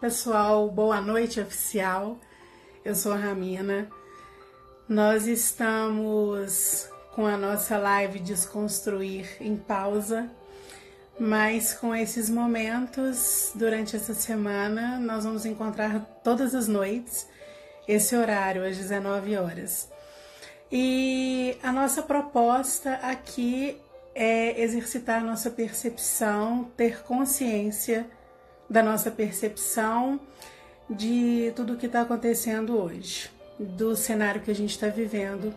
Pessoal, boa noite oficial. Eu sou a Ramina. Nós estamos com a nossa live Desconstruir em pausa, mas com esses momentos durante essa semana nós vamos encontrar todas as noites esse horário às 19 horas. E a nossa proposta aqui é exercitar nossa percepção, ter consciência da nossa percepção de tudo o que está acontecendo hoje, do cenário que a gente está vivendo.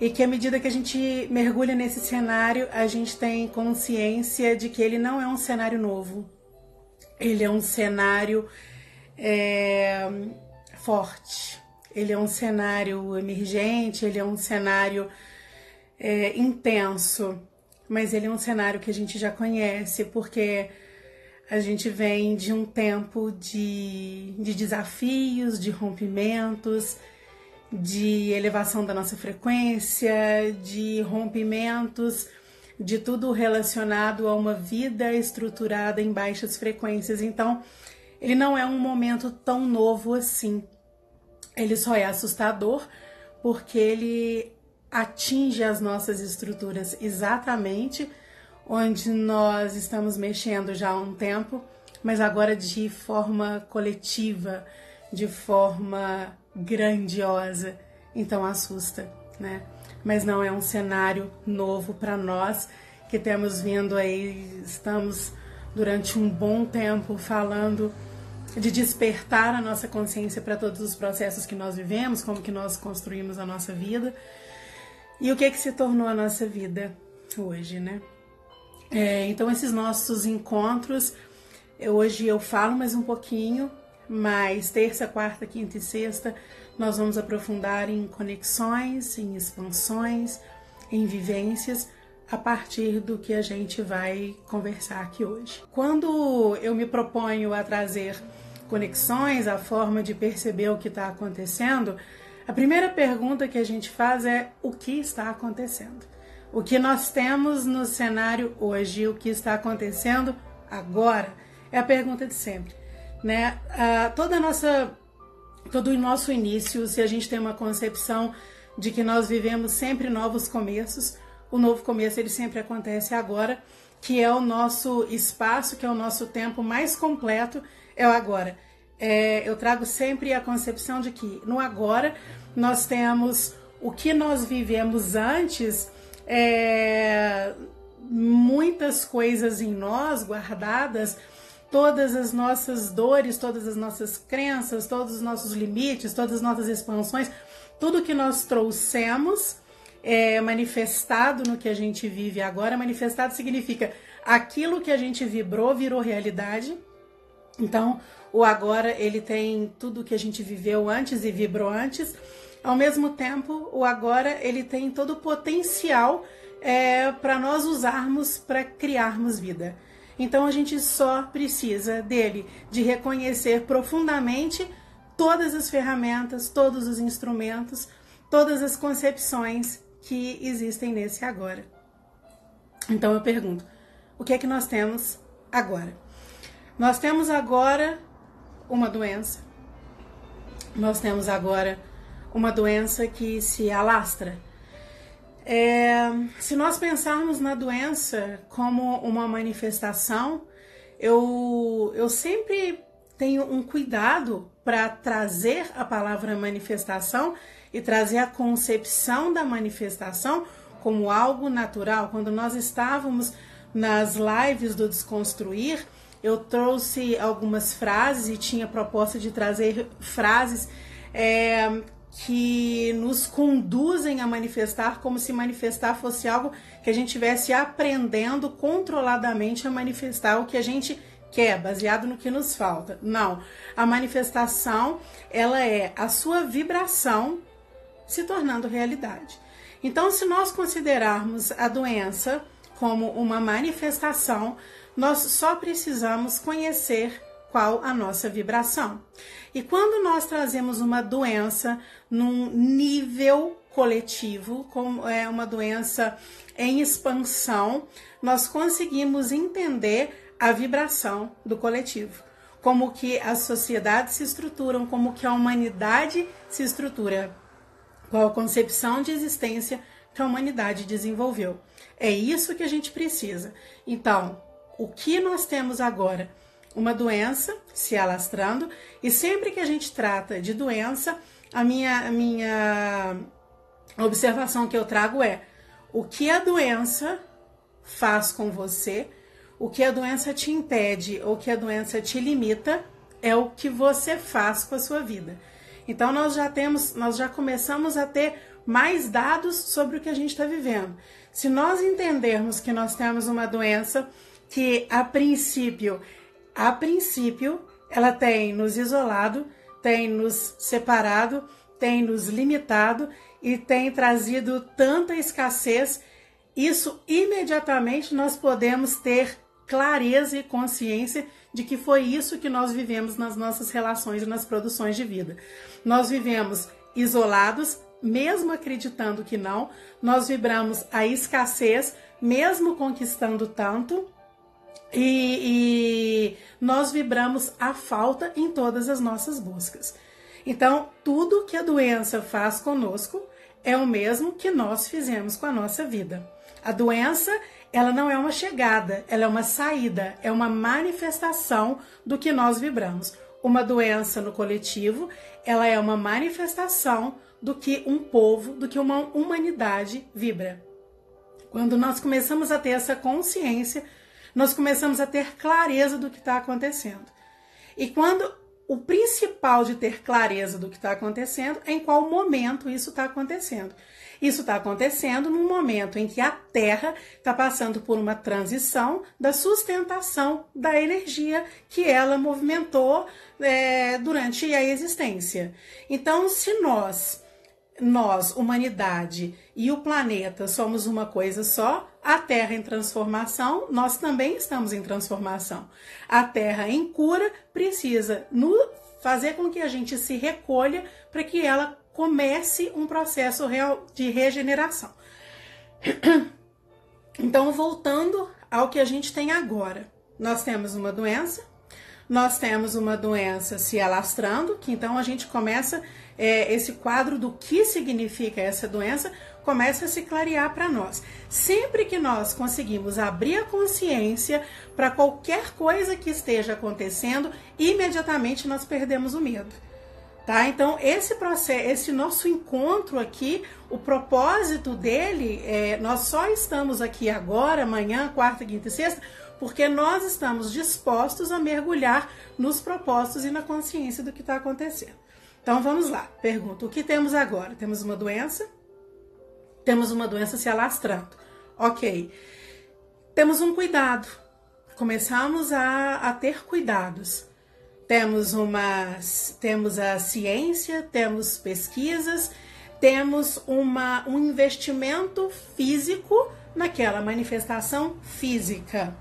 E que à medida que a gente mergulha nesse cenário, a gente tem consciência de que ele não é um cenário novo. Ele é um cenário é, forte. Ele é um cenário emergente, ele é um cenário é, intenso, mas ele é um cenário que a gente já conhece, porque a gente vem de um tempo de, de desafios, de rompimentos, de elevação da nossa frequência, de rompimentos, de tudo relacionado a uma vida estruturada em baixas frequências. Então, ele não é um momento tão novo assim. Ele só é assustador porque ele atinge as nossas estruturas exatamente onde nós estamos mexendo já há um tempo, mas agora de forma coletiva, de forma grandiosa. Então assusta, né? Mas não é um cenário novo para nós que temos vindo aí, estamos durante um bom tempo falando de despertar a nossa consciência para todos os processos que nós vivemos, como que nós construímos a nossa vida e o que que se tornou a nossa vida hoje, né? É, então, esses nossos encontros, hoje eu falo mais um pouquinho, mas terça, quarta, quinta e sexta nós vamos aprofundar em conexões, em expansões, em vivências a partir do que a gente vai conversar aqui hoje. Quando eu me proponho a trazer conexões, a forma de perceber o que está acontecendo, a primeira pergunta que a gente faz é o que está acontecendo? O que nós temos no cenário hoje, o que está acontecendo agora, é a pergunta de sempre. Né? Ah, toda nossa, todo o nosso início, se a gente tem uma concepção de que nós vivemos sempre novos começos, o novo começo ele sempre acontece agora, que é o nosso espaço, que é o nosso tempo mais completo, é o agora. É, eu trago sempre a concepção de que no agora nós temos o que nós vivemos antes é, muitas coisas em nós guardadas, todas as nossas dores, todas as nossas crenças, todos os nossos limites, todas as nossas expansões, tudo que nós trouxemos é manifestado no que a gente vive agora. Manifestado significa aquilo que a gente vibrou virou realidade. Então, o agora ele tem tudo que a gente viveu antes e vibrou antes ao mesmo tempo, o agora ele tem todo o potencial é, para nós usarmos para criarmos vida. Então a gente só precisa dele, de reconhecer profundamente todas as ferramentas, todos os instrumentos, todas as concepções que existem nesse agora. Então eu pergunto: o que é que nós temos agora? Nós temos agora uma doença, nós temos agora uma doença que se alastra. É, se nós pensarmos na doença como uma manifestação, eu, eu sempre tenho um cuidado para trazer a palavra manifestação e trazer a concepção da manifestação como algo natural. Quando nós estávamos nas lives do Desconstruir, eu trouxe algumas frases e tinha proposta de trazer frases é, que nos conduzem a manifestar como se manifestar fosse algo que a gente estivesse aprendendo controladamente a manifestar o que a gente quer, baseado no que nos falta. Não, a manifestação ela é a sua vibração se tornando realidade. Então, se nós considerarmos a doença como uma manifestação, nós só precisamos conhecer qual a nossa vibração. E quando nós trazemos uma doença num nível coletivo, como é uma doença em expansão, nós conseguimos entender a vibração do coletivo. como que as sociedades se estruturam, como que a humanidade se estrutura, qual a concepção de existência que a humanidade desenvolveu. É isso que a gente precisa. Então, o que nós temos agora? Uma doença se alastrando, e sempre que a gente trata de doença, a minha, a minha observação que eu trago é o que a doença faz com você, o que a doença te impede ou que a doença te limita é o que você faz com a sua vida. Então nós já temos, nós já começamos a ter mais dados sobre o que a gente está vivendo. Se nós entendermos que nós temos uma doença que a princípio, a princípio, ela tem nos isolado, tem nos separado, tem nos limitado e tem trazido tanta escassez, isso imediatamente nós podemos ter clareza e consciência de que foi isso que nós vivemos nas nossas relações e nas produções de vida. Nós vivemos isolados, mesmo acreditando que não, nós vibramos a escassez, mesmo conquistando tanto, e, e, nós vibramos a falta em todas as nossas buscas. Então, tudo que a doença faz conosco é o mesmo que nós fizemos com a nossa vida. A doença, ela não é uma chegada, ela é uma saída, é uma manifestação do que nós vibramos. Uma doença no coletivo, ela é uma manifestação do que um povo, do que uma humanidade vibra. Quando nós começamos a ter essa consciência, nós começamos a ter clareza do que está acontecendo. E quando o principal de ter clareza do que está acontecendo é em qual momento isso está acontecendo. Isso está acontecendo no momento em que a Terra está passando por uma transição da sustentação da energia que ela movimentou é, durante a existência. Então, se nós nós, humanidade e o planeta somos uma coisa só, a Terra em transformação, nós também estamos em transformação. A Terra em cura precisa fazer com que a gente se recolha para que ela comece um processo real de regeneração. Então, voltando ao que a gente tem agora, nós temos uma doença, nós temos uma doença se alastrando, que então a gente começa é, esse quadro do que significa essa doença começa a se clarear para nós. Sempre que nós conseguimos abrir a consciência para qualquer coisa que esteja acontecendo, imediatamente nós perdemos o medo. Tá? Então, esse processo, esse nosso encontro aqui, o propósito dele, é, nós só estamos aqui agora, amanhã, quarta, quinta e sexta, porque nós estamos dispostos a mergulhar nos propósitos e na consciência do que está acontecendo. Então vamos lá. Pergunta: o que temos agora? Temos uma doença? Temos uma doença se alastrando. Ok. Temos um cuidado. Começamos a, a ter cuidados. Temos uma, temos a ciência, temos pesquisas, temos uma, um investimento físico naquela manifestação física.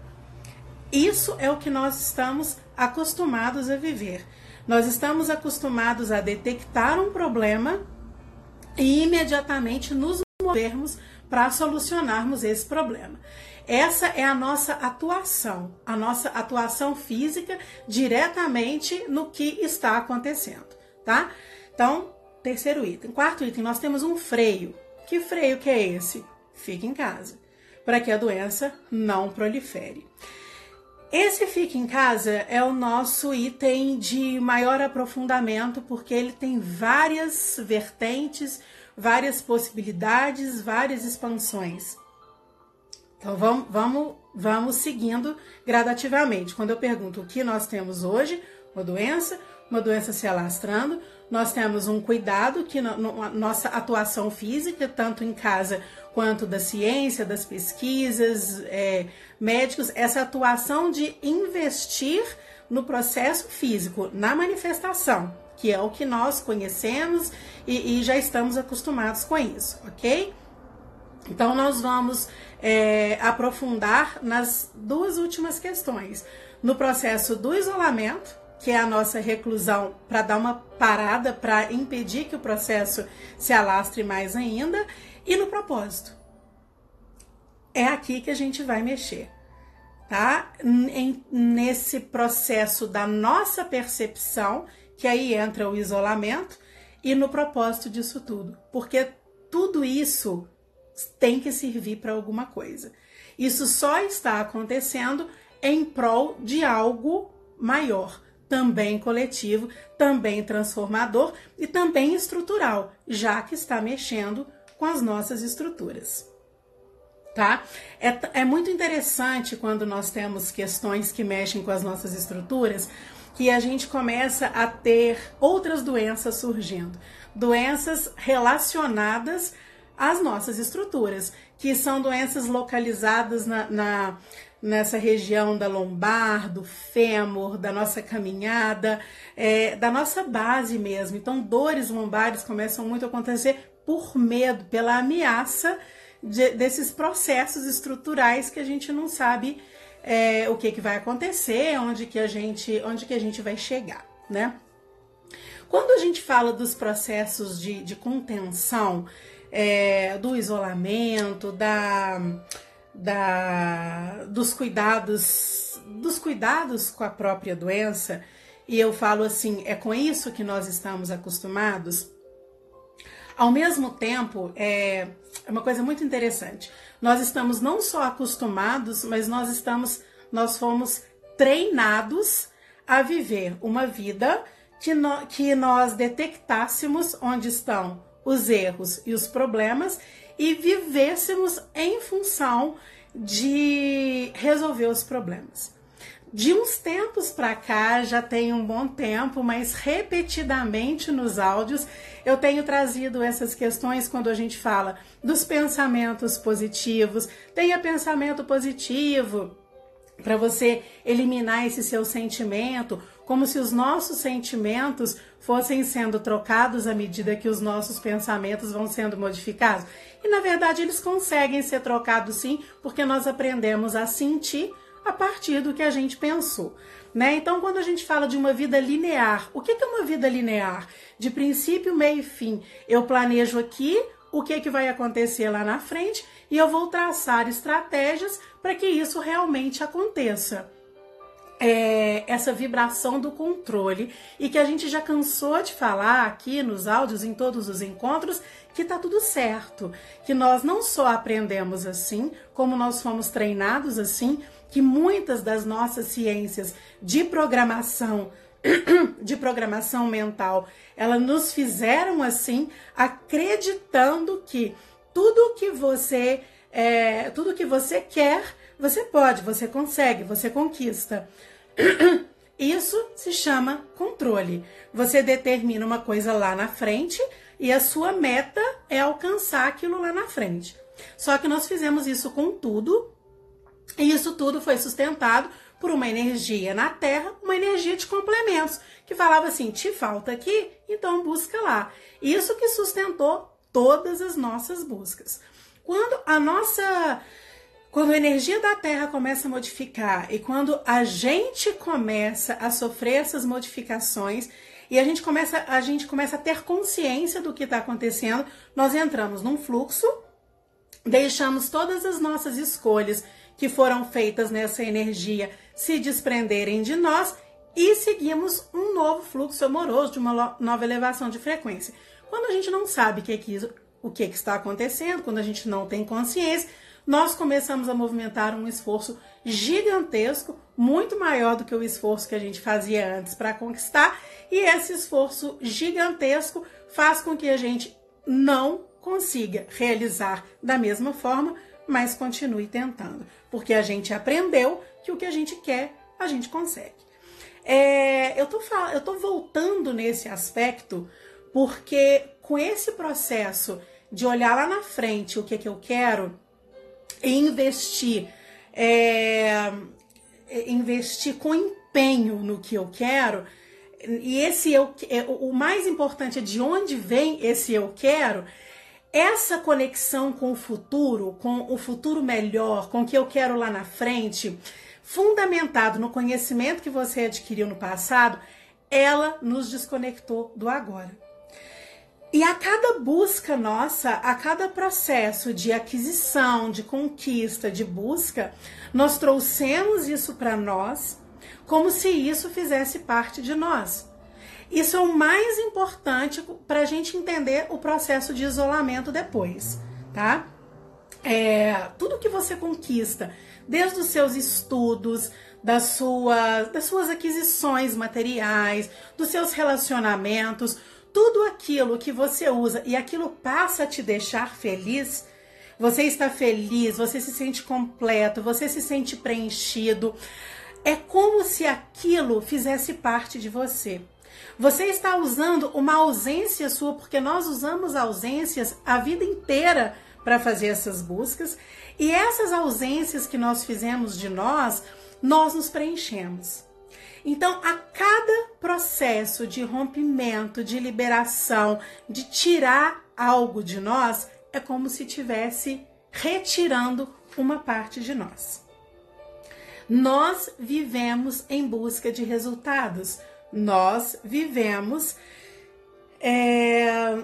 Isso é o que nós estamos acostumados a viver. Nós estamos acostumados a detectar um problema e imediatamente nos movermos para solucionarmos esse problema. Essa é a nossa atuação, a nossa atuação física diretamente no que está acontecendo, tá? Então, terceiro item. Quarto item, nós temos um freio. Que freio que é esse? Fique em casa, para que a doença não prolifere. Esse Fica em Casa é o nosso item de maior aprofundamento, porque ele tem várias vertentes, várias possibilidades, várias expansões. Então vamos, vamos, vamos seguindo gradativamente. Quando eu pergunto o que nós temos hoje, uma doença, uma doença se alastrando, nós temos um cuidado que no, no, nossa atuação física, tanto em casa quanto da ciência, das pesquisas, é, médicos, essa atuação de investir no processo físico, na manifestação, que é o que nós conhecemos e, e já estamos acostumados com isso, ok? Então, nós vamos é, aprofundar nas duas últimas questões. No processo do isolamento, que é a nossa reclusão, para dar uma parada, para impedir que o processo se alastre mais ainda, e no propósito. É aqui que a gente vai mexer. tá? Em, nesse processo da nossa percepção, que aí entra o isolamento, e no propósito disso tudo. Porque tudo isso tem que servir para alguma coisa. Isso só está acontecendo em prol de algo maior, também coletivo, também transformador e também estrutural, já que está mexendo com as nossas estruturas. Tá? É, é muito interessante quando nós temos questões que mexem com as nossas estruturas, que a gente começa a ter outras doenças surgindo. Doenças relacionadas às nossas estruturas, que são doenças localizadas na, na nessa região da lombar, do fêmur, da nossa caminhada, é, da nossa base mesmo. Então, dores lombares começam muito a acontecer por medo, pela ameaça de, desses processos estruturais que a gente não sabe é, o que, que vai acontecer, onde que a gente, onde que a gente vai chegar, né? Quando a gente fala dos processos de, de contenção, é, do isolamento, da, da, dos cuidados, dos cuidados com a própria doença, e eu falo assim, é com isso que nós estamos acostumados. Ao mesmo tempo, é, é uma coisa muito interessante. Nós estamos não só acostumados, mas nós estamos, nós fomos treinados a viver uma vida que, no, que nós detectássemos onde estão os erros e os problemas e vivêssemos em função de resolver os problemas. De uns tempos para cá, já tem um bom tempo, mas repetidamente nos áudios eu tenho trazido essas questões quando a gente fala dos pensamentos positivos. Tenha pensamento positivo para você eliminar esse seu sentimento, como se os nossos sentimentos fossem sendo trocados à medida que os nossos pensamentos vão sendo modificados. E na verdade eles conseguem ser trocados sim, porque nós aprendemos a sentir a partir do que a gente pensou. Né? Então, quando a gente fala de uma vida linear, o que é uma vida linear? De princípio, meio e fim. Eu planejo aqui o que, que vai acontecer lá na frente e eu vou traçar estratégias para que isso realmente aconteça. É, essa vibração do controle e que a gente já cansou de falar aqui nos áudios, em todos os encontros, que tá tudo certo, que nós não só aprendemos assim, como nós fomos treinados assim, que muitas das nossas ciências de programação de programação mental, elas nos fizeram assim, acreditando que tudo que você é, tudo que você quer, você pode, você consegue, você conquista. Isso se chama controle. Você determina uma coisa lá na frente e a sua meta é alcançar aquilo lá na frente. Só que nós fizemos isso com tudo e isso tudo foi sustentado por uma energia na Terra, uma energia de complementos, que falava assim: te falta aqui, então busca lá. Isso que sustentou todas as nossas buscas. Quando a nossa quando a energia da Terra começa a modificar e quando a gente começa a sofrer essas modificações e a gente começa a gente começa a ter consciência do que está acontecendo, nós entramos num fluxo, deixamos todas as nossas escolhas que foram feitas nessa energia se desprenderem de nós e seguimos um novo fluxo amoroso de uma nova elevação de frequência. Quando a gente não sabe o que, é que o que, é que está acontecendo, quando a gente não tem consciência, nós começamos a movimentar um esforço gigantesco, muito maior do que o esforço que a gente fazia antes para conquistar, e esse esforço gigantesco faz com que a gente não consiga realizar da mesma forma, mas continue tentando, porque a gente aprendeu que o que a gente quer, a gente consegue. É, eu, tô, eu tô voltando nesse aspecto porque com esse processo de olhar lá na frente o que, que eu quero investir, é, investir com empenho no que eu quero, e esse eu, é, o mais importante é de onde vem esse eu quero, essa conexão com o futuro, com o futuro melhor, com o que eu quero lá na frente, fundamentado no conhecimento que você adquiriu no passado, ela nos desconectou do agora. E a cada busca nossa, a cada processo de aquisição, de conquista, de busca, nós trouxemos isso para nós como se isso fizesse parte de nós. Isso é o mais importante para a gente entender o processo de isolamento depois, tá? É, tudo que você conquista, desde os seus estudos, das suas, das suas aquisições materiais, dos seus relacionamentos, tudo aquilo que você usa e aquilo passa a te deixar feliz, você está feliz, você se sente completo, você se sente preenchido. É como se aquilo fizesse parte de você. Você está usando uma ausência sua, porque nós usamos ausências a vida inteira para fazer essas buscas, e essas ausências que nós fizemos de nós, nós nos preenchemos. Então, a cada processo de rompimento, de liberação, de tirar algo de nós, é como se tivesse retirando uma parte de nós. Nós vivemos em busca de resultados. Nós vivemos é,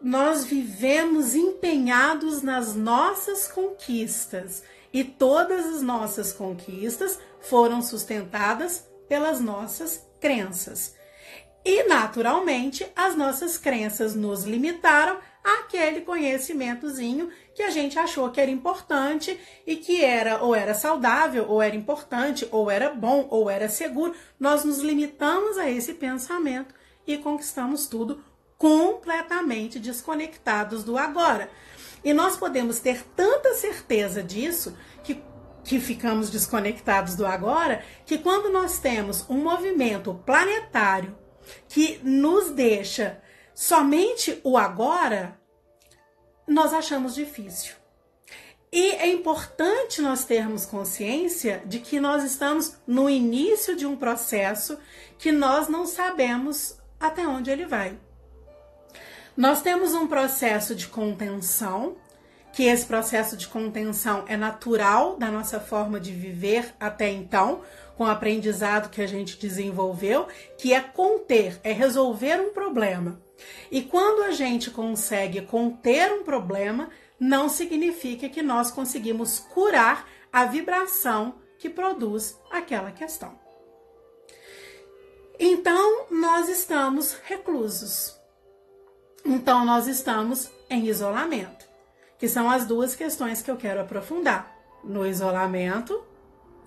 nós vivemos empenhados nas nossas conquistas e todas as nossas conquistas foram sustentadas pelas nossas crenças. E, naturalmente, as nossas crenças nos limitaram àquele conhecimentozinho que a gente achou que era importante e que era ou era saudável, ou era importante, ou era bom, ou era seguro. Nós nos limitamos a esse pensamento e conquistamos tudo completamente desconectados do agora. E nós podemos ter tanta certeza disso que, que ficamos desconectados do agora, que quando nós temos um movimento planetário que nos deixa somente o agora, nós achamos difícil. E é importante nós termos consciência de que nós estamos no início de um processo que nós não sabemos até onde ele vai. Nós temos um processo de contenção, que esse processo de contenção é natural da nossa forma de viver até então, com o aprendizado que a gente desenvolveu, que é conter, é resolver um problema. E quando a gente consegue conter um problema, não significa que nós conseguimos curar a vibração que produz aquela questão. Então, nós estamos reclusos. Então, nós estamos em isolamento, que são as duas questões que eu quero aprofundar: no isolamento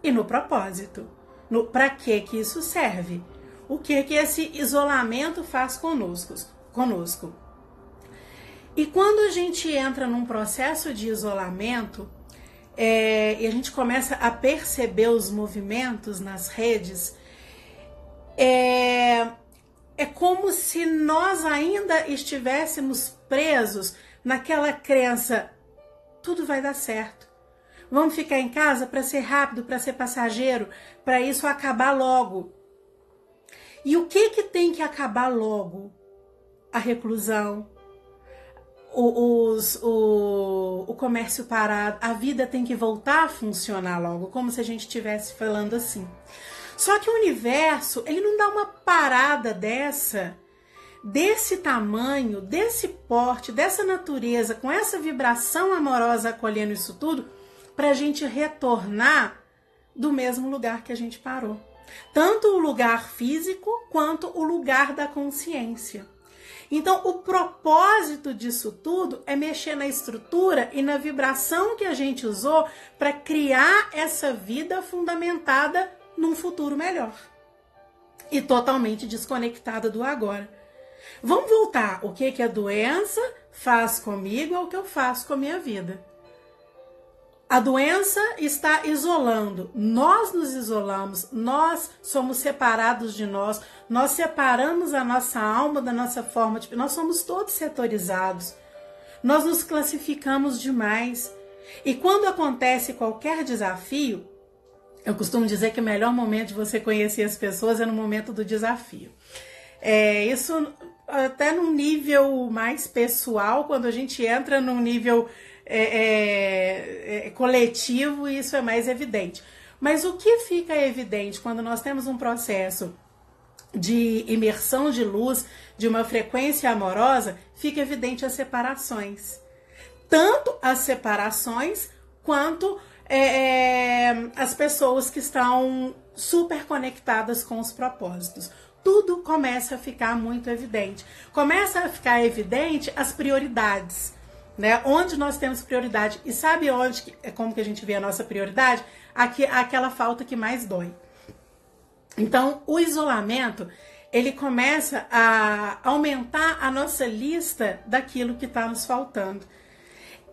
e no propósito. Para que que isso serve? O que que esse isolamento faz conosco? conosco? E quando a gente entra num processo de isolamento é, e a gente começa a perceber os movimentos nas redes, é, é como se nós ainda estivéssemos presos naquela crença: tudo vai dar certo. Vamos ficar em casa para ser rápido, para ser passageiro, para isso acabar logo. E o que que tem que acabar logo? A reclusão, os, o, o comércio parado, a vida tem que voltar a funcionar logo, como se a gente estivesse falando assim. Só que o universo, ele não dá uma parada dessa, desse tamanho, desse porte, dessa natureza, com essa vibração amorosa acolhendo isso tudo, para a gente retornar do mesmo lugar que a gente parou. Tanto o lugar físico quanto o lugar da consciência. Então, o propósito disso tudo é mexer na estrutura e na vibração que a gente usou para criar essa vida fundamentada num futuro melhor. E totalmente desconectada do agora. Vamos voltar. O que, que a doença faz comigo é o que eu faço com a minha vida. A doença está isolando, nós nos isolamos, nós somos separados de nós, nós separamos a nossa alma da nossa forma de. Nós somos todos setorizados, nós nos classificamos demais. E quando acontece qualquer desafio, eu costumo dizer que o melhor momento de você conhecer as pessoas é no momento do desafio. É, isso até num nível mais pessoal, quando a gente entra num nível é, é, é, coletivo, isso é mais evidente. Mas o que fica evidente quando nós temos um processo de imersão de luz, de uma frequência amorosa, fica evidente as separações. Tanto as separações quanto é, é, as pessoas que estão super conectadas com os propósitos. Tudo começa a ficar muito evidente. Começa a ficar evidente as prioridades, né? Onde nós temos prioridade. E sabe onde, é como que a gente vê a nossa prioridade? Aqui, aquela falta que mais dói. Então, o isolamento, ele começa a aumentar a nossa lista daquilo que está nos faltando.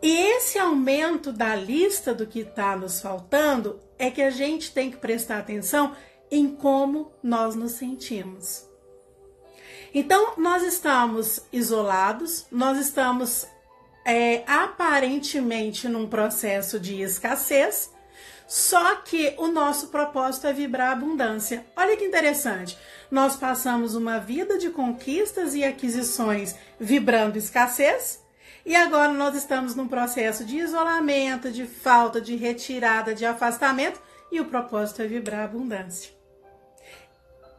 E esse aumento da lista do que está nos faltando é que a gente tem que prestar atenção em como nós nos sentimos. Então, nós estamos isolados, nós estamos é, aparentemente num processo de escassez, só que o nosso propósito é vibrar abundância. Olha que interessante. Nós passamos uma vida de conquistas e aquisições vibrando escassez, e agora nós estamos num processo de isolamento, de falta, de retirada, de afastamento, e o propósito é vibrar abundância.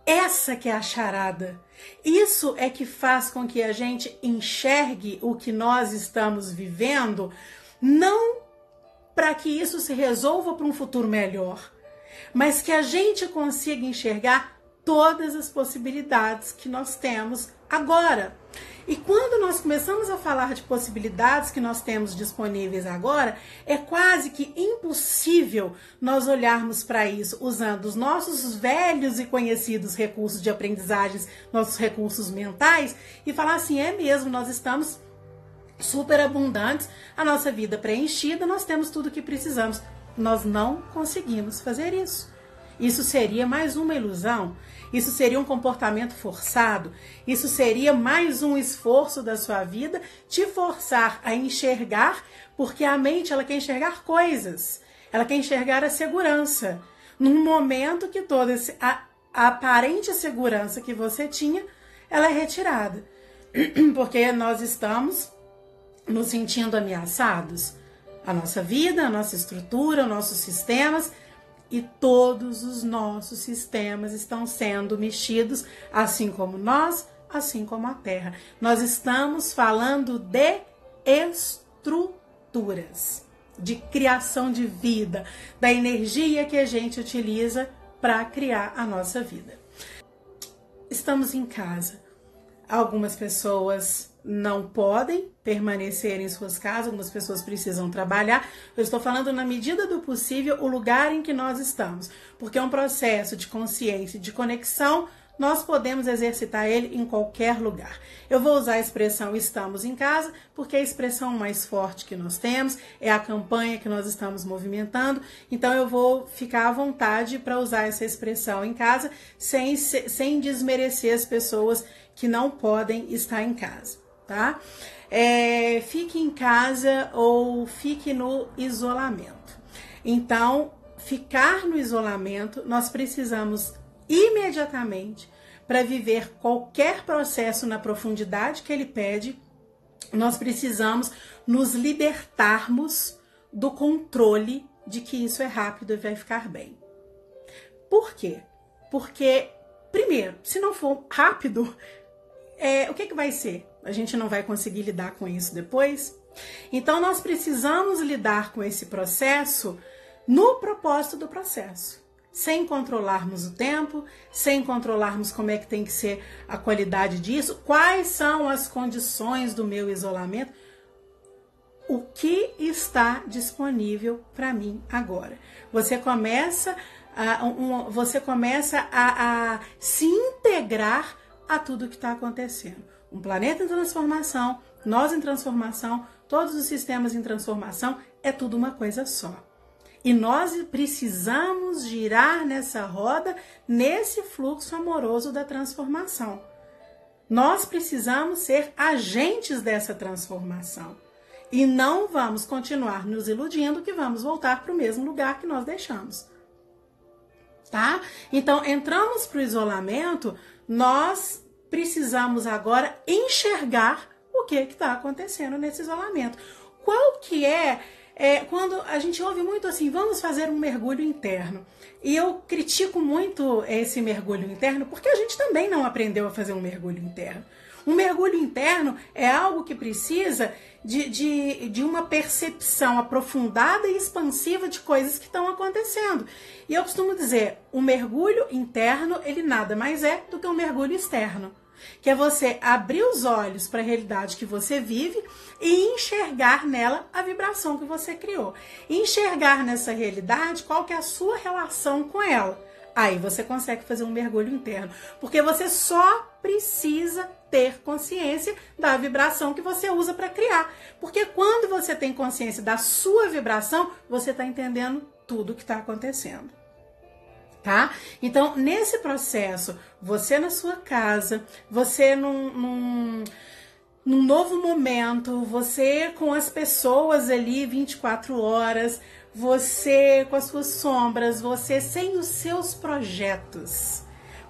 Essa que é a charada. Isso é que faz com que a gente enxergue o que nós estamos vivendo, não para que isso se resolva para um futuro melhor, mas que a gente consiga enxergar todas as possibilidades que nós temos agora. E quando nós começamos a falar de possibilidades que nós temos disponíveis agora, é quase que impossível nós olharmos para isso usando os nossos velhos e conhecidos recursos de aprendizagens, nossos recursos mentais, e falar assim: é mesmo, nós estamos super abundantes, a nossa vida preenchida, nós temos tudo o que precisamos. Nós não conseguimos fazer isso. Isso seria mais uma ilusão, isso seria um comportamento forçado, isso seria mais um esforço da sua vida te forçar a enxergar, porque a mente ela quer enxergar coisas, ela quer enxergar a segurança. Num momento que toda a, a aparente segurança que você tinha, ela é retirada. Porque nós estamos nos sentindo ameaçados? A nossa vida, a nossa estrutura, os nossos sistemas e todos os nossos sistemas estão sendo mexidos, assim como nós, assim como a Terra. Nós estamos falando de estruturas, de criação de vida, da energia que a gente utiliza para criar a nossa vida. Estamos em casa. Algumas pessoas não podem permanecer em suas casas, algumas pessoas precisam trabalhar. Eu estou falando na medida do possível o lugar em que nós estamos, porque é um processo de consciência, de conexão, nós podemos exercitar ele em qualquer lugar. Eu vou usar a expressão estamos em casa, porque é a expressão mais forte que nós temos, é a campanha que nós estamos movimentando, então eu vou ficar à vontade para usar essa expressão em casa, sem, sem desmerecer as pessoas que não podem estar em casa tá? É, fique em casa ou fique no isolamento. Então, ficar no isolamento, nós precisamos imediatamente para viver qualquer processo na profundidade que ele pede, nós precisamos nos libertarmos do controle de que isso é rápido e vai ficar bem. Por quê? Porque, primeiro, se não for rápido, é, o que, que vai ser? A gente não vai conseguir lidar com isso depois. Então, nós precisamos lidar com esse processo no propósito do processo, sem controlarmos o tempo, sem controlarmos como é que tem que ser a qualidade disso, quais são as condições do meu isolamento, o que está disponível para mim agora. Você começa a, um, você começa a, a se integrar a tudo que está acontecendo um planeta em transformação, nós em transformação, todos os sistemas em transformação, é tudo uma coisa só. E nós precisamos girar nessa roda, nesse fluxo amoroso da transformação. Nós precisamos ser agentes dessa transformação. E não vamos continuar nos iludindo que vamos voltar para o mesmo lugar que nós deixamos. Tá? Então, entramos para o isolamento, nós precisamos agora enxergar o que está acontecendo nesse isolamento. Qual que é, é, quando a gente ouve muito assim, vamos fazer um mergulho interno. E eu critico muito esse mergulho interno porque a gente também não aprendeu a fazer um mergulho interno. Um mergulho interno é algo que precisa de, de, de uma percepção aprofundada e expansiva de coisas que estão acontecendo. E eu costumo dizer, o mergulho interno, ele nada mais é do que um mergulho externo que é você abrir os olhos para a realidade que você vive e enxergar nela a vibração que você criou. enxergar nessa realidade qual que é a sua relação com ela. Aí você consegue fazer um mergulho interno, porque você só precisa ter consciência da vibração que você usa para criar. Porque quando você tem consciência da sua vibração, você está entendendo tudo o que está acontecendo tá? Então, nesse processo, você na sua casa, você num, num, num novo momento, você com as pessoas ali 24 horas, você com as suas sombras, você sem os seus projetos.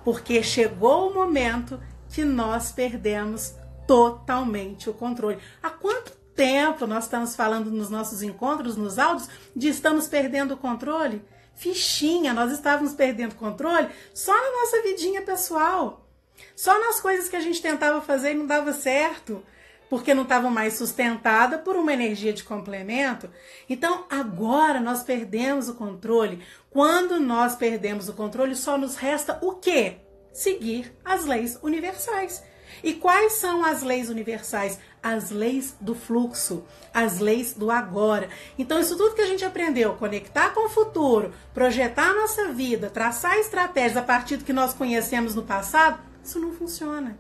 Porque chegou o momento que nós perdemos totalmente o controle. Há quanto tempo nós estamos falando nos nossos encontros, nos áudios, de estamos perdendo o controle? fichinha, nós estávamos perdendo controle só na nossa vidinha pessoal. Só nas coisas que a gente tentava fazer e não dava certo, porque não estava mais sustentada por uma energia de complemento. Então, agora nós perdemos o controle. Quando nós perdemos o controle, só nos resta o quê? Seguir as leis universais. E quais são as leis universais? As leis do fluxo, as leis do agora. Então, isso tudo que a gente aprendeu, conectar com o futuro, projetar a nossa vida, traçar estratégias a partir do que nós conhecemos no passado, isso não funciona.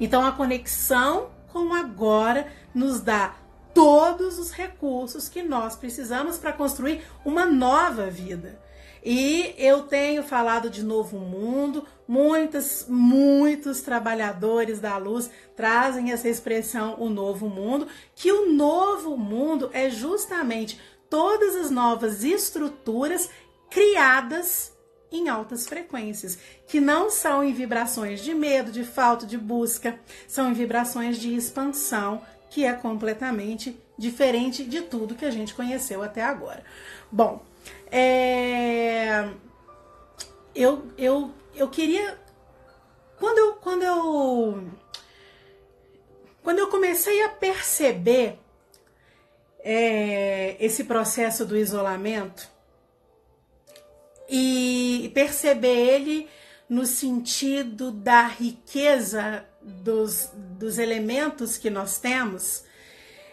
Então, a conexão com o agora nos dá todos os recursos que nós precisamos para construir uma nova vida. E eu tenho falado de novo mundo, muitos, muitos trabalhadores da luz trazem essa expressão o novo mundo, que o novo mundo é justamente todas as novas estruturas criadas em altas frequências, que não são em vibrações de medo, de falta, de busca, são em vibrações de expansão, que é completamente diferente de tudo que a gente conheceu até agora. Bom, é, eu, eu, eu queria. Quando eu, quando eu. Quando eu comecei a perceber é, esse processo do isolamento e perceber ele no sentido da riqueza dos, dos elementos que nós temos,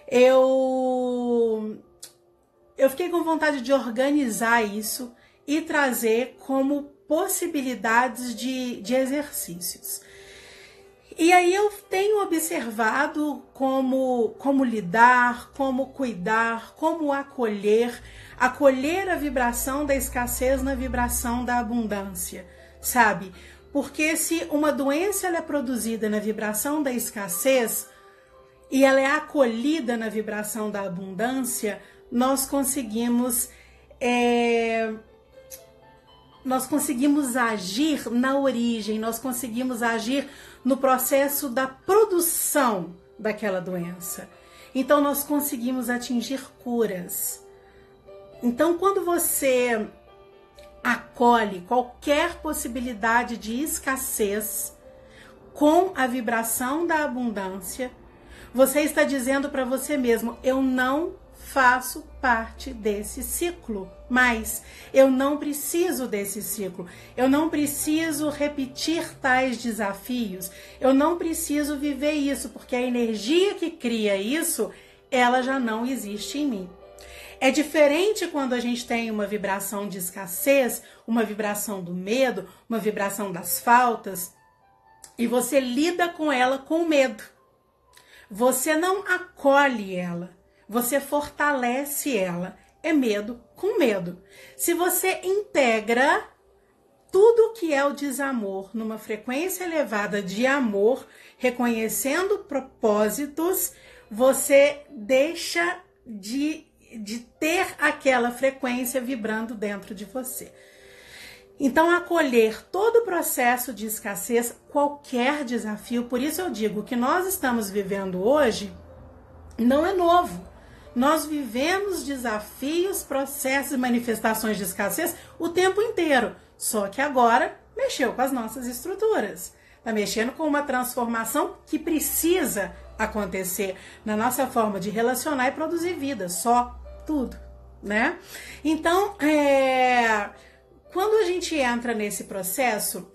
eu eu fiquei com vontade de organizar isso e trazer como possibilidades de, de exercícios. E aí eu tenho observado como, como lidar, como cuidar, como acolher, acolher a vibração da escassez na vibração da abundância, sabe? Porque se uma doença é produzida na vibração da escassez e ela é acolhida na vibração da abundância, nós conseguimos é, nós conseguimos agir na origem, nós conseguimos agir no processo da produção daquela doença. Então nós conseguimos atingir curas. Então quando você acolhe qualquer possibilidade de escassez com a vibração da abundância, você está dizendo para você mesmo: eu não faço parte desse ciclo, mas eu não preciso desse ciclo. Eu não preciso repetir tais desafios. Eu não preciso viver isso, porque a energia que cria isso, ela já não existe em mim. É diferente quando a gente tem uma vibração de escassez, uma vibração do medo, uma vibração das faltas, e você lida com ela com medo. Você não acolhe ela você fortalece ela. É medo com medo. Se você integra tudo que é o desamor numa frequência elevada de amor, reconhecendo propósitos, você deixa de, de ter aquela frequência vibrando dentro de você. Então, acolher todo o processo de escassez, qualquer desafio, por isso eu digo que nós estamos vivendo hoje não é novo. Nós vivemos desafios, processos e manifestações de escassez o tempo inteiro. Só que agora mexeu com as nossas estruturas. Está mexendo com uma transformação que precisa acontecer na nossa forma de relacionar e produzir vida, só tudo, né? Então, é, quando a gente entra nesse processo,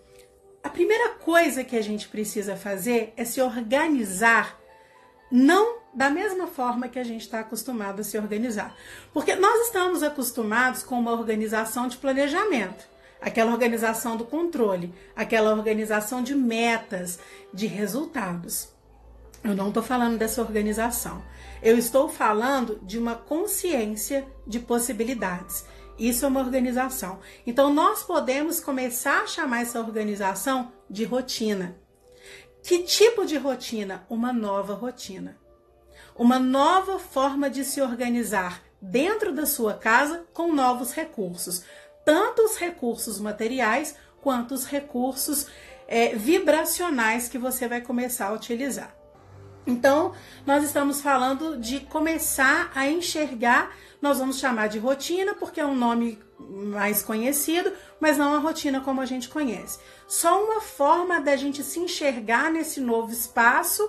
a primeira coisa que a gente precisa fazer é se organizar, não da mesma forma que a gente está acostumado a se organizar. Porque nós estamos acostumados com uma organização de planejamento, aquela organização do controle, aquela organização de metas, de resultados. Eu não estou falando dessa organização. Eu estou falando de uma consciência de possibilidades. Isso é uma organização. Então, nós podemos começar a chamar essa organização de rotina. Que tipo de rotina? Uma nova rotina. Uma nova forma de se organizar dentro da sua casa com novos recursos. Tanto os recursos materiais quanto os recursos é, vibracionais que você vai começar a utilizar. Então, nós estamos falando de começar a enxergar, nós vamos chamar de rotina, porque é um nome mais conhecido, mas não a rotina como a gente conhece. Só uma forma da gente se enxergar nesse novo espaço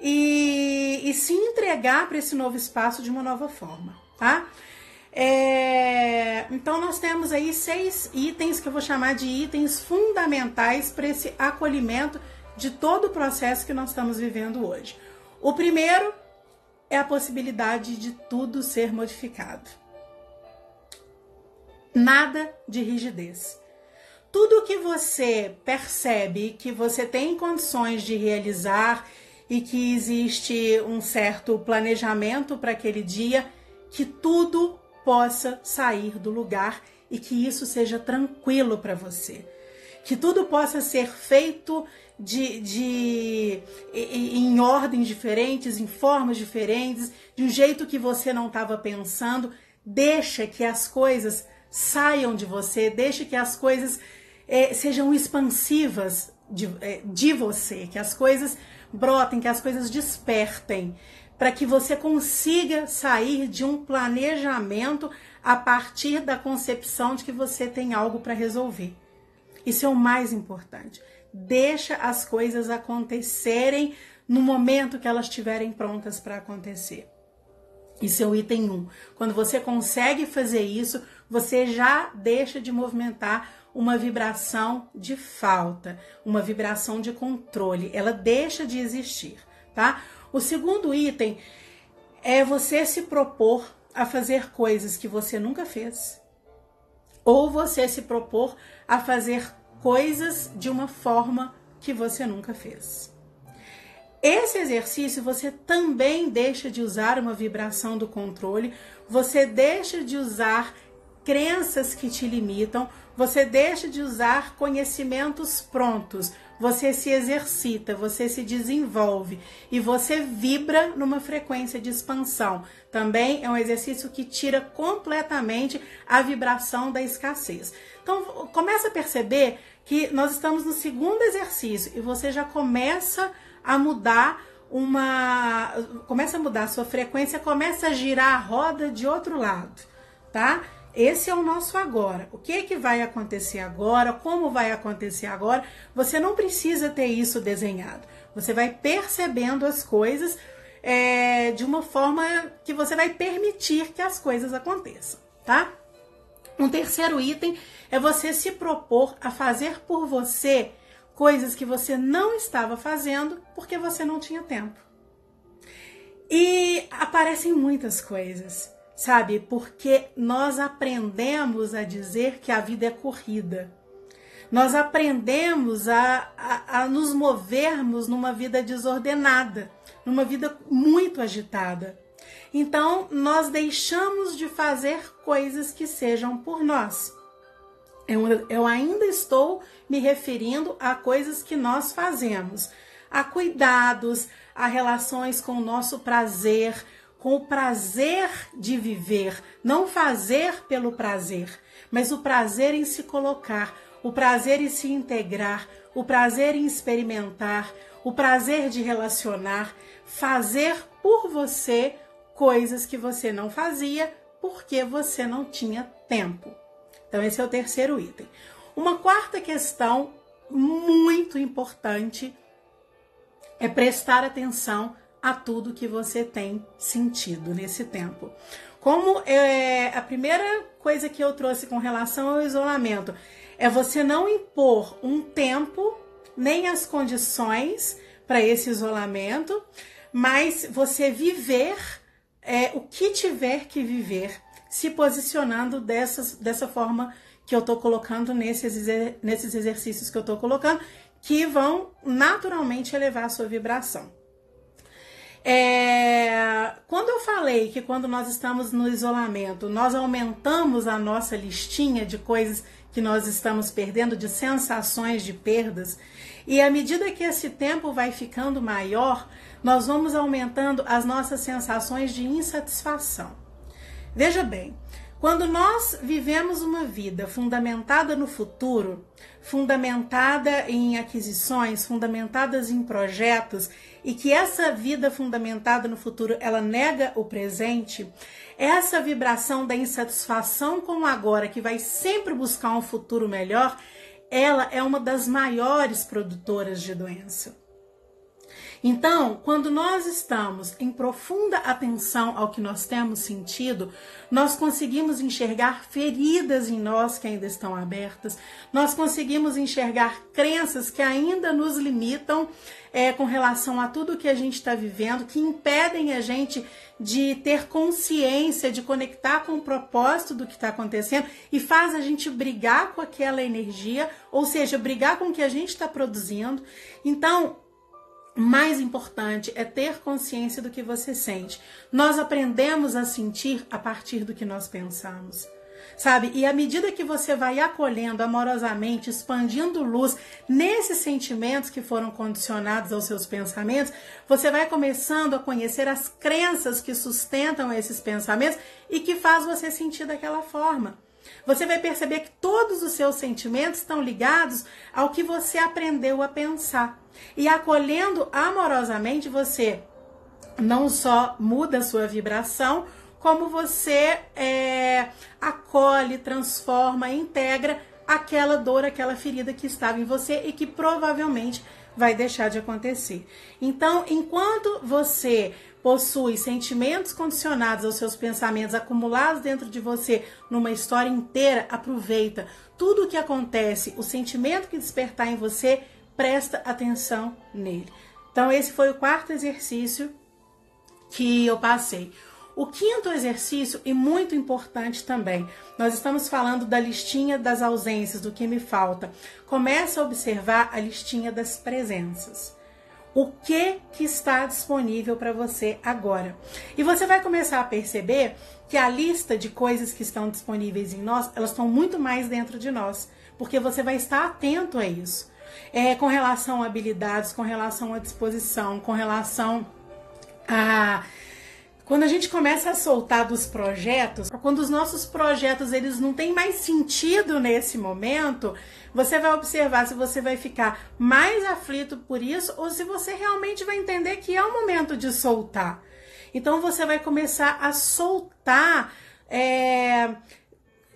e, e se entregar para esse novo espaço de uma nova forma, tá? É, então, nós temos aí seis itens que eu vou chamar de itens fundamentais para esse acolhimento de todo o processo que nós estamos vivendo hoje. O primeiro é a possibilidade de tudo ser modificado. Nada de rigidez. Tudo que você percebe que você tem condições de realizar e que existe um certo planejamento para aquele dia, que tudo possa sair do lugar e que isso seja tranquilo para você. Que tudo possa ser feito de, de em ordens diferentes, em formas diferentes, de um jeito que você não estava pensando. Deixa que as coisas saiam de você, deixa que as coisas é, sejam expansivas de, é, de você, que as coisas brotem, que as coisas despertem, para que você consiga sair de um planejamento a partir da concepção de que você tem algo para resolver. Isso é o mais importante deixa as coisas acontecerem no momento que elas estiverem prontas para acontecer. Isso é o item 1. Um. Quando você consegue fazer isso, você já deixa de movimentar uma vibração de falta, uma vibração de controle. Ela deixa de existir, tá? O segundo item é você se propor a fazer coisas que você nunca fez, ou você se propor a fazer coisas de uma forma que você nunca fez. Esse exercício você também deixa de usar uma vibração do controle, você deixa de usar crenças que te limitam, você deixa de usar conhecimentos prontos, você se exercita, você se desenvolve e você vibra numa frequência de expansão. Também é um exercício que tira completamente a vibração da escassez. Então, começa a perceber que nós estamos no segundo exercício e você já começa a mudar uma começa a mudar a sua frequência, começa a girar a roda de outro lado, tá? Esse é o nosso agora. O que é que vai acontecer agora? Como vai acontecer agora? Você não precisa ter isso desenhado. Você vai percebendo as coisas é, de uma forma que você vai permitir que as coisas aconteçam, tá? Um terceiro item é você se propor a fazer por você coisas que você não estava fazendo porque você não tinha tempo. E aparecem muitas coisas, sabe? Porque nós aprendemos a dizer que a vida é corrida. Nós aprendemos a, a, a nos movermos numa vida desordenada, numa vida muito agitada. Então, nós deixamos de fazer coisas que sejam por nós. Eu, eu ainda estou me referindo a coisas que nós fazemos, a cuidados, a relações com o nosso prazer, com o prazer de viver, não fazer pelo prazer, mas o prazer em se colocar, o prazer em se integrar, o prazer em experimentar, o prazer de relacionar, fazer por você coisas que você não fazia porque você não tinha tempo. Então, esse é o terceiro item. Uma quarta questão muito importante é prestar atenção a tudo que você tem sentido nesse tempo. Como é, a primeira coisa que eu trouxe com relação ao isolamento é você não impor um tempo nem as condições para esse isolamento, mas você viver é, o que tiver que viver, se posicionando dessas, dessa forma que eu estou colocando nesses, nesses exercícios que eu estou colocando, que vão naturalmente elevar a sua vibração. É, quando eu falei que quando nós estamos no isolamento, nós aumentamos a nossa listinha de coisas que nós estamos perdendo, de sensações de perdas, e à medida que esse tempo vai ficando maior, nós vamos aumentando as nossas sensações de insatisfação. Veja bem, quando nós vivemos uma vida fundamentada no futuro, fundamentada em aquisições, fundamentadas em projetos, e que essa vida fundamentada no futuro ela nega o presente, essa vibração da insatisfação com o agora, que vai sempre buscar um futuro melhor, ela é uma das maiores produtoras de doença. Então, quando nós estamos em profunda atenção ao que nós temos sentido, nós conseguimos enxergar feridas em nós que ainda estão abertas, nós conseguimos enxergar crenças que ainda nos limitam é, com relação a tudo que a gente está vivendo, que impedem a gente de ter consciência, de conectar com o propósito do que está acontecendo e faz a gente brigar com aquela energia, ou seja, brigar com o que a gente está produzindo. Então, mais importante é ter consciência do que você sente. Nós aprendemos a sentir a partir do que nós pensamos. Sabe? E à medida que você vai acolhendo amorosamente, expandindo luz nesses sentimentos que foram condicionados aos seus pensamentos, você vai começando a conhecer as crenças que sustentam esses pensamentos e que faz você sentir daquela forma. Você vai perceber que todos os seus sentimentos estão ligados ao que você aprendeu a pensar. E acolhendo amorosamente, você não só muda a sua vibração, como você é, acolhe, transforma, integra aquela dor, aquela ferida que estava em você e que provavelmente vai deixar de acontecer. Então, enquanto você possui sentimentos condicionados aos seus pensamentos acumulados dentro de você numa história inteira, aproveita tudo o que acontece, o sentimento que despertar em você, presta atenção nele. Então, esse foi o quarto exercício que eu passei. O quinto exercício, e muito importante também, nós estamos falando da listinha das ausências, do que me falta. Começa a observar a listinha das presenças. O que, que está disponível para você agora? E você vai começar a perceber que a lista de coisas que estão disponíveis em nós, elas estão muito mais dentro de nós, porque você vai estar atento a isso é, com relação a habilidades, com relação à disposição, com relação a quando a gente começa a soltar dos projetos, quando os nossos projetos eles não têm mais sentido nesse momento, você vai observar se você vai ficar mais aflito por isso ou se você realmente vai entender que é o momento de soltar. Então você vai começar a soltar é,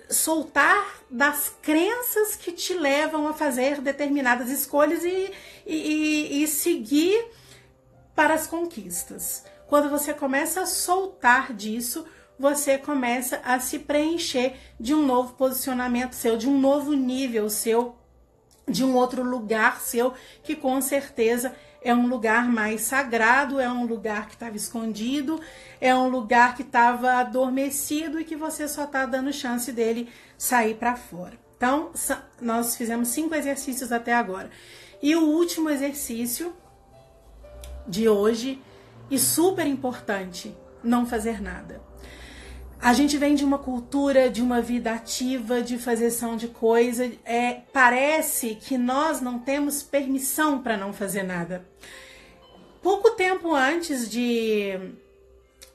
soltar das crenças que te levam a fazer determinadas escolhas e, e, e seguir para as conquistas. Quando você começa a soltar disso, você começa a se preencher de um novo posicionamento seu, de um novo nível seu, de um outro lugar seu, que com certeza é um lugar mais sagrado, é um lugar que estava escondido, é um lugar que estava adormecido e que você só está dando chance dele sair para fora. Então, nós fizemos cinco exercícios até agora. E o último exercício de hoje, e super importante, não fazer nada. A gente vem de uma cultura de uma vida ativa, de fazeção de coisa. É, parece que nós não temos permissão para não fazer nada. Pouco tempo antes de.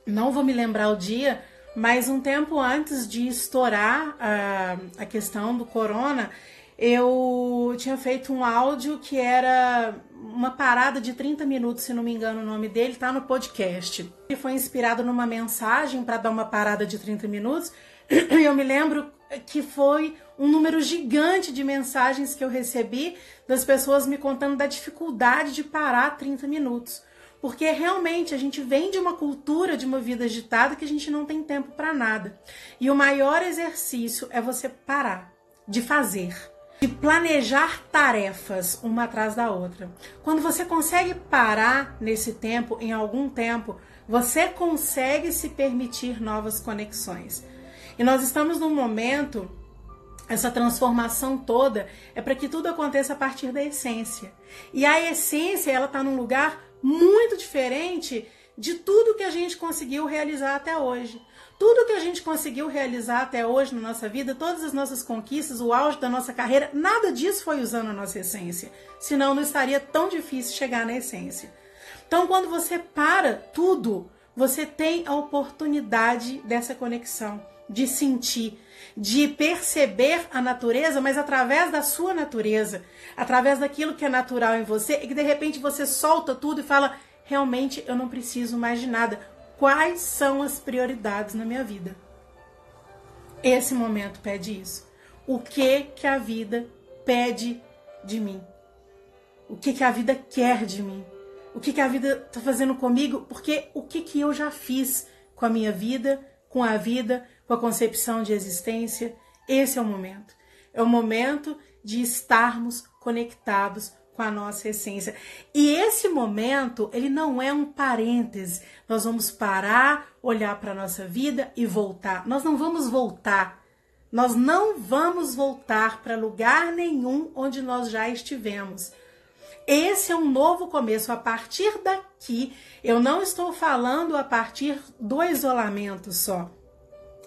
Não vou me lembrar o dia, mas um tempo antes de estourar a, a questão do corona, eu tinha feito um áudio que era uma parada de 30 minutos, se não me engano o nome dele, tá no podcast. Ele foi inspirado numa mensagem para dar uma parada de 30 minutos. Eu me lembro que foi um número gigante de mensagens que eu recebi das pessoas me contando da dificuldade de parar 30 minutos. Porque realmente a gente vem de uma cultura de uma vida agitada que a gente não tem tempo para nada. E o maior exercício é você parar de fazer, de planejar tarefas uma atrás da outra. Quando você consegue parar nesse tempo, em algum tempo, você consegue se permitir novas conexões. E nós estamos num momento essa transformação toda é para que tudo aconteça a partir da essência. E a essência, ela está num lugar muito diferente de tudo que a gente conseguiu realizar até hoje. Tudo que a gente conseguiu realizar até hoje na nossa vida, todas as nossas conquistas, o auge da nossa carreira, nada disso foi usando a nossa essência. Senão não estaria tão difícil chegar na essência. Então, quando você para tudo, você tem a oportunidade dessa conexão, de sentir, de perceber a natureza, mas através da sua natureza, através daquilo que é natural em você, e que de repente você solta tudo e fala: realmente eu não preciso mais de nada. Quais são as prioridades na minha vida? Esse momento pede isso. O que que a vida pede de mim? O que que a vida quer de mim? O que que a vida está fazendo comigo? Porque o que que eu já fiz com a minha vida, com a vida, com a concepção de existência? Esse é o momento. É o momento de estarmos conectados com a nossa essência. E esse momento, ele não é um parêntese. Nós vamos parar, olhar para a nossa vida e voltar. Nós não vamos voltar. Nós não vamos voltar para lugar nenhum onde nós já estivemos. Esse é um novo começo. A partir daqui, eu não estou falando a partir do isolamento só.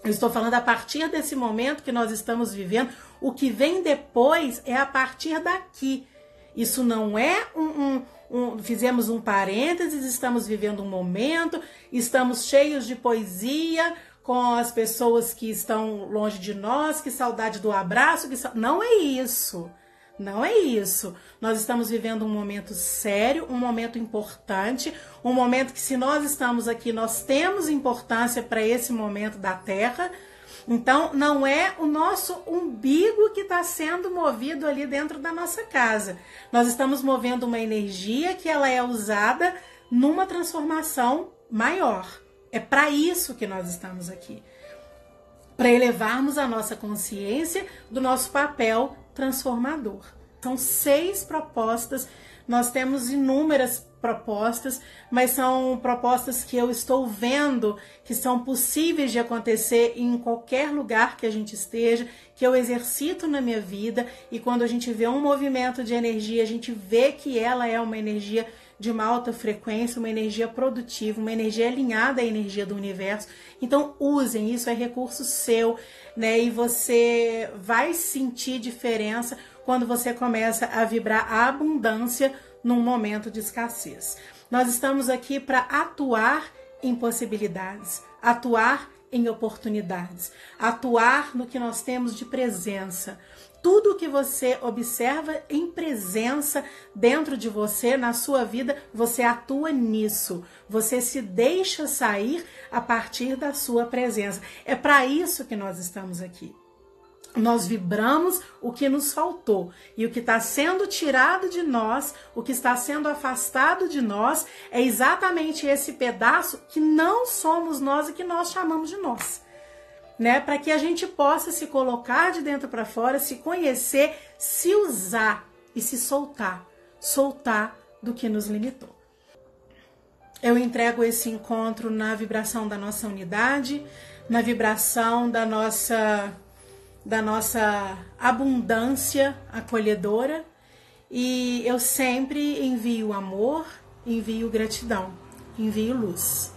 Eu estou falando a partir desse momento que nós estamos vivendo. O que vem depois é a partir daqui. Isso não é um, um, um, fizemos um parênteses, estamos vivendo um momento, estamos cheios de poesia com as pessoas que estão longe de nós, que saudade do abraço, que não é isso. Não é isso. Nós estamos vivendo um momento sério, um momento importante, um momento que se nós estamos aqui, nós temos importância para esse momento da Terra então, não é o nosso umbigo que está sendo movido ali dentro da nossa casa. Nós estamos movendo uma energia que ela é usada numa transformação maior. É para isso que nós estamos aqui. Para elevarmos a nossa consciência do nosso papel transformador. São seis propostas, nós temos inúmeras propostas, mas são propostas que eu estou vendo que são possíveis de acontecer em qualquer lugar que a gente esteja, que eu exercito na minha vida e quando a gente vê um movimento de energia, a gente vê que ela é uma energia de uma alta frequência, uma energia produtiva, uma energia alinhada à energia do universo. Então usem, isso é recurso seu, né? E você vai sentir diferença quando você começa a vibrar a abundância num momento de escassez. Nós estamos aqui para atuar em possibilidades, atuar em oportunidades, atuar no que nós temos de presença. Tudo que você observa em presença dentro de você, na sua vida, você atua nisso. Você se deixa sair a partir da sua presença. É para isso que nós estamos aqui nós vibramos o que nos faltou. E o que está sendo tirado de nós, o que está sendo afastado de nós, é exatamente esse pedaço que não somos nós e que nós chamamos de nós. Né? Para que a gente possa se colocar de dentro para fora, se conhecer, se usar e se soltar. Soltar do que nos limitou. Eu entrego esse encontro na vibração da nossa unidade, na vibração da nossa da nossa abundância acolhedora e eu sempre envio amor, envio gratidão, envio luz.